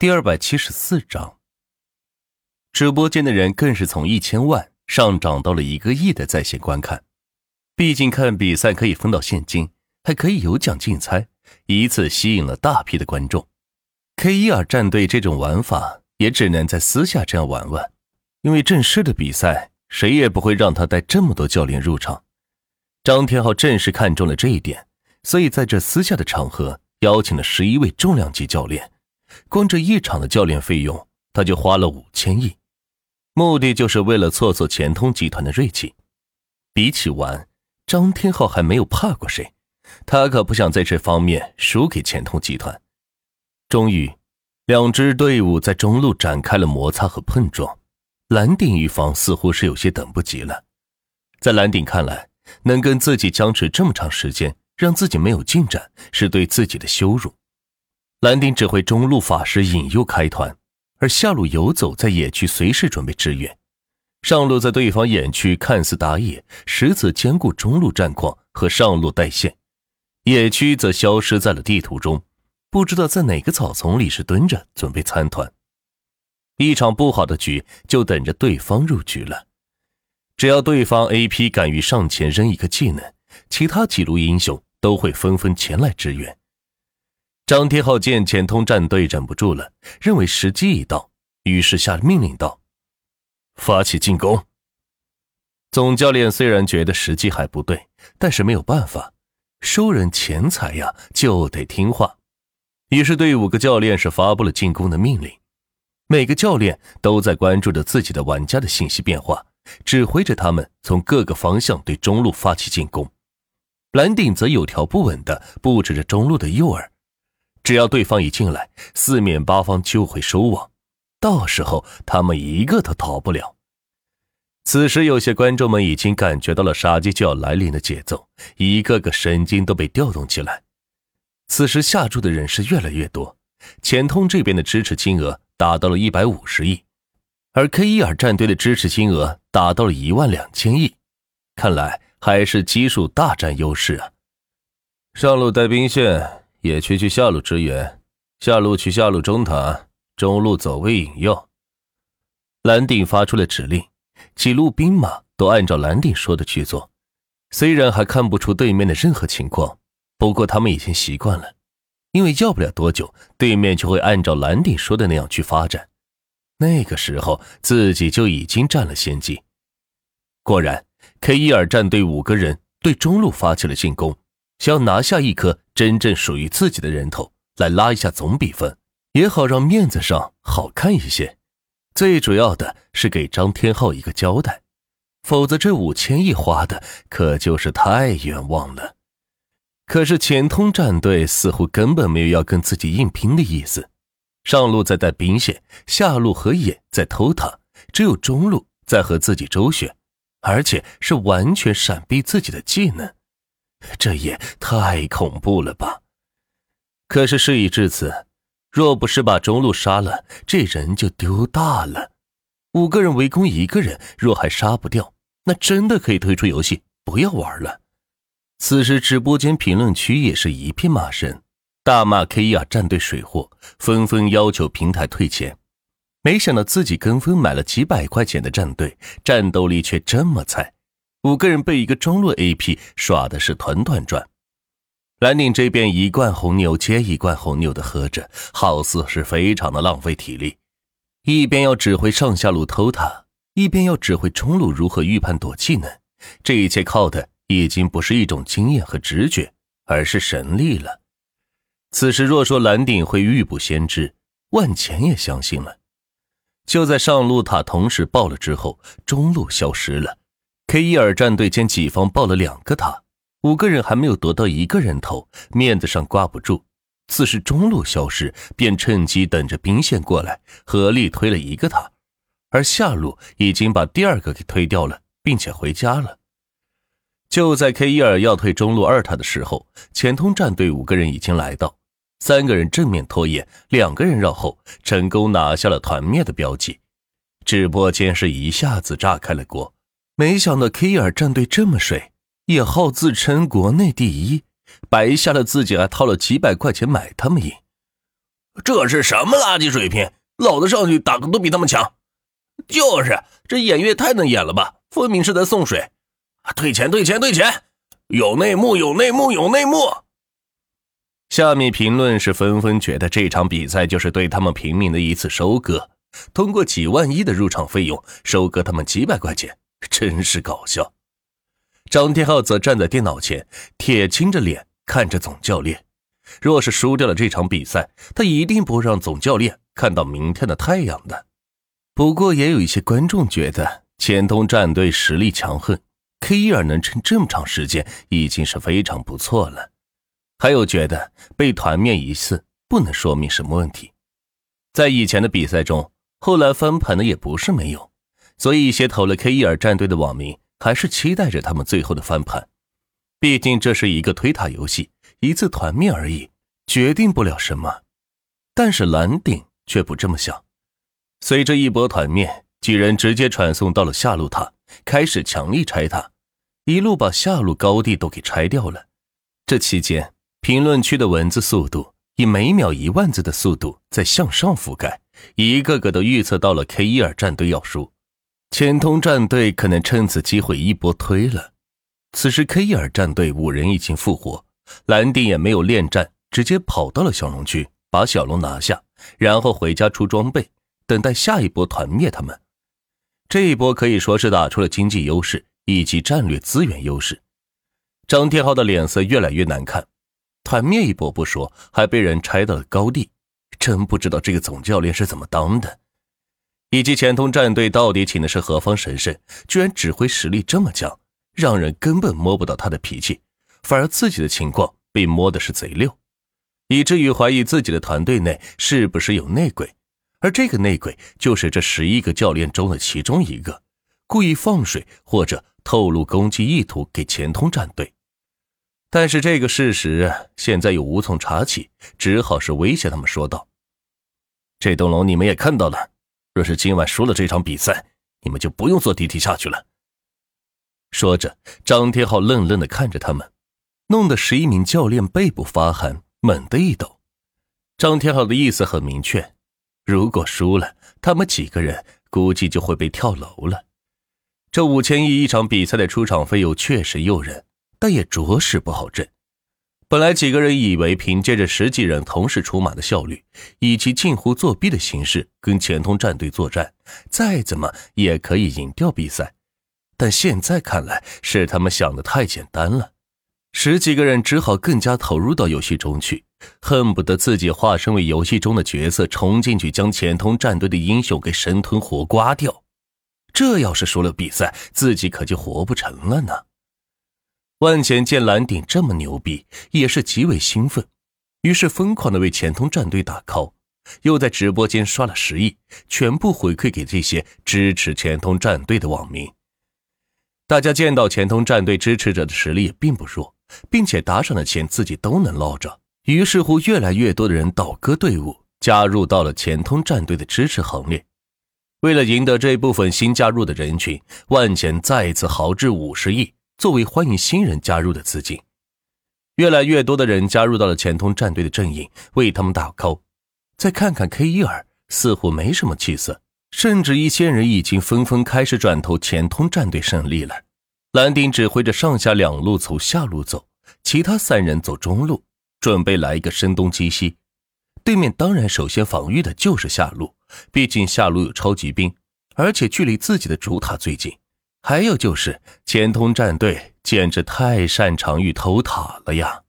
第二百七十四章，直播间的人更是从一千万上涨到了一个亿的在线观看。毕竟看比赛可以分到现金，还可以有奖竞猜，一次吸引了大批的观众。K 一二战队这种玩法也只能在私下这样玩玩，因为正式的比赛谁也不会让他带这么多教练入场。张天浩正是看中了这一点，所以在这私下的场合邀请了十一位重量级教练。光这一场的教练费用，他就花了五千亿，目的就是为了挫挫钱通集团的锐气。比起玩，张天浩还没有怕过谁，他可不想在这方面输给钱通集团。终于，两支队伍在中路展开了摩擦和碰撞。蓝鼎一方似乎是有些等不及了，在蓝鼎看来，能跟自己僵持这么长时间，让自己没有进展，是对自己的羞辱。蓝丁指挥中路法师引诱开团，而下路游走在野区，随时准备支援；上路在对方野区看似打野，实则兼顾中路战况和上路带线。野区则消失在了地图中，不知道在哪个草丛里是蹲着准备参团。一场不好的局就等着对方入局了。只要对方 AP 敢于上前扔一个技能，其他几路英雄都会纷纷前来支援。张天浩见钱通战队忍不住了，认为时机已到，于是下命令道：“发起进攻。”总教练虽然觉得时机还不对，但是没有办法，收人钱财呀，就得听话。于是对五个教练是发布了进攻的命令，每个教练都在关注着自己的玩家的信息变化，指挥着他们从各个方向对中路发起进攻。蓝鼎则有条不紊地布置着中路的诱饵。只要对方一进来，四面八方就会收网，到时候他们一个都逃不了。此时，有些观众们已经感觉到了杀机就要来临的节奏，一个个神经都被调动起来。此时下注的人是越来越多，钱通这边的支持金额达到了一百五十亿，而 K 伊尔战队的支持金额达到了一万两千亿，看来还是基数大占优势啊！上路带兵线。野区去下路支援，下路去下路中塔，中路走位引诱。蓝鼎发出了指令，几路兵马都按照蓝鼎说的去做。虽然还看不出对面的任何情况，不过他们已经习惯了，因为要不了多久，对面就会按照蓝鼎说的那样去发展。那个时候，自己就已经占了先机。果然，K 伊尔战队五个人对中路发起了进攻。想要拿下一颗真正属于自己的人头，来拉一下总比分，也好让面子上好看一些。最主要的是给张天浩一个交代，否则这五千亿花的可就是太冤枉了。可是钱通战队似乎根本没有要跟自己硬拼的意思，上路在带兵线，下路和野在偷塔，只有中路在和自己周旋，而且是完全闪避自己的技能。这也太恐怖了吧！可是事已至此，若不是把中路杀了，这人就丢大了。五个人围攻一个人，若还杀不掉，那真的可以退出游戏，不要玩了。此时直播间评论区也是一片骂声，大骂 K 亚战队水货，纷纷要求平台退钱。没想到自己跟风买了几百块钱的战队，战斗力却这么菜。五个人被一个中路 AP 耍的是团团转，蓝鼎这边一罐红牛接一罐红牛的喝着，好似是非常的浪费体力。一边要指挥上下路偷塔，一边要指挥中路如何预判躲技能，这一切靠的已经不是一种经验和直觉，而是神力了。此时若说蓝鼎会预卜先知，万钱也相信了。就在上路塔同时爆了之后，中路消失了。K 一尔战队见己方爆了两个塔，五个人还没有得到一个人头，面子上挂不住。此时中路消失，便趁机等着兵线过来，合力推了一个塔，而下路已经把第二个给推掉了，并且回家了。就在 K 一尔要退中路二塔的时候，钱通战队五个人已经来到，三个人正面拖延，两个人绕后，成功拿下了团灭的标记。直播间是一下子炸开了锅。没想到 K 尔战队这么水，叶浩自称国内第一，白瞎了自己还掏了几百块钱买他们赢。这是什么垃圾水平？老子上去打的都比他们强。就是这演员太能演了吧？分明是在送水。退钱，退钱，退钱！有内幕，有内幕，有内幕。下面评论是纷纷觉得这场比赛就是对他们平民的一次收割，通过几万亿的入场费用收割他们几百块钱，真是搞笑。张天浩则站在电脑前，铁青着脸看着总教练。若是输掉了这场比赛，他一定不会让总教练看到明天的太阳的。不过，也有一些观众觉得前东战队实力强横，K 一尔能撑这么长时间已经是非常不错了。还有觉得被团灭一次不能说明什么问题，在以前的比赛中，后来翻盘的也不是没有，所以一些投了 K 伊尔战队的网民还是期待着他们最后的翻盘。毕竟这是一个推塔游戏，一次团灭而已，决定不了什么。但是蓝顶却不这么想，随着一波团灭，几人直接传送到了下路塔，开始强力拆塔，一路把下路高地都给拆掉了。这期间。评论区的文字速度以每秒一万字的速度在向上覆盖，一个个都预测到了 K 伊尔战队要输，前通战队可能趁此机会一波推了。此时 K 伊尔战队五人已经复活，蓝帝也没有恋战，直接跑到了小龙区，把小龙拿下，然后回家出装备，等待下一波团灭他们。这一波可以说是打出了经济优势以及战略资源优势。张天浩的脸色越来越难看。团灭一波不说，还被人拆到了高地，真不知道这个总教练是怎么当的，以及钱通战队到底请的是何方神圣，居然指挥实力这么强，让人根本摸不到他的脾气，反而自己的情况被摸的是贼溜，以至于怀疑自己的团队内是不是有内鬼，而这个内鬼就是这十一个教练中的其中一个，故意放水或者透露攻击意图给钱通战队。但是这个事实现在又无从查起，只好是威胁他们说道：“这栋楼你们也看到了，若是今晚输了这场比赛，你们就不用坐地铁下去了。”说着，张天浩愣愣的看着他们，弄得十一名教练背部发寒，猛地一抖。张天浩的意思很明确：如果输了，他们几个人估计就会被跳楼了。这五千亿一场比赛的出场费用确实诱人。但也着实不好挣。本来几个人以为凭借着十几人同时出马的效率，以及近乎作弊的形式跟前通战队作战，再怎么也可以赢掉比赛。但现在看来是他们想的太简单了。十几个人只好更加投入到游戏中去，恨不得自己化身为游戏中的角色，冲进去将前通战队的英雄给生吞活刮掉。这要是输了比赛，自己可就活不成了呢。万钱见蓝鼎这么牛逼，也是极为兴奋，于是疯狂的为钱通战队打 call，又在直播间刷了十亿，全部回馈给这些支持钱通战队的网民。大家见到钱通战队支持者的实力也并不弱，并且打赏的钱自己都能捞着，于是乎越来越多的人倒戈队伍，加入到了钱通战队的支持行列。为了赢得这部分新加入的人群，万钱再一次豪掷五十亿。作为欢迎新人加入的资金，越来越多的人加入到了前通战队的阵营，为他们打 call。再看看 K 一尔，似乎没什么气色，甚至一些人已经纷纷开始转投前通战队胜利了。蓝丁指挥着上下两路从下路走，其他三人走中路，准备来一个声东击西。对面当然首先防御的就是下路，毕竟下路有超级兵，而且距离自己的主塔最近。还有就是，千通战队简直太擅长于偷塔了呀！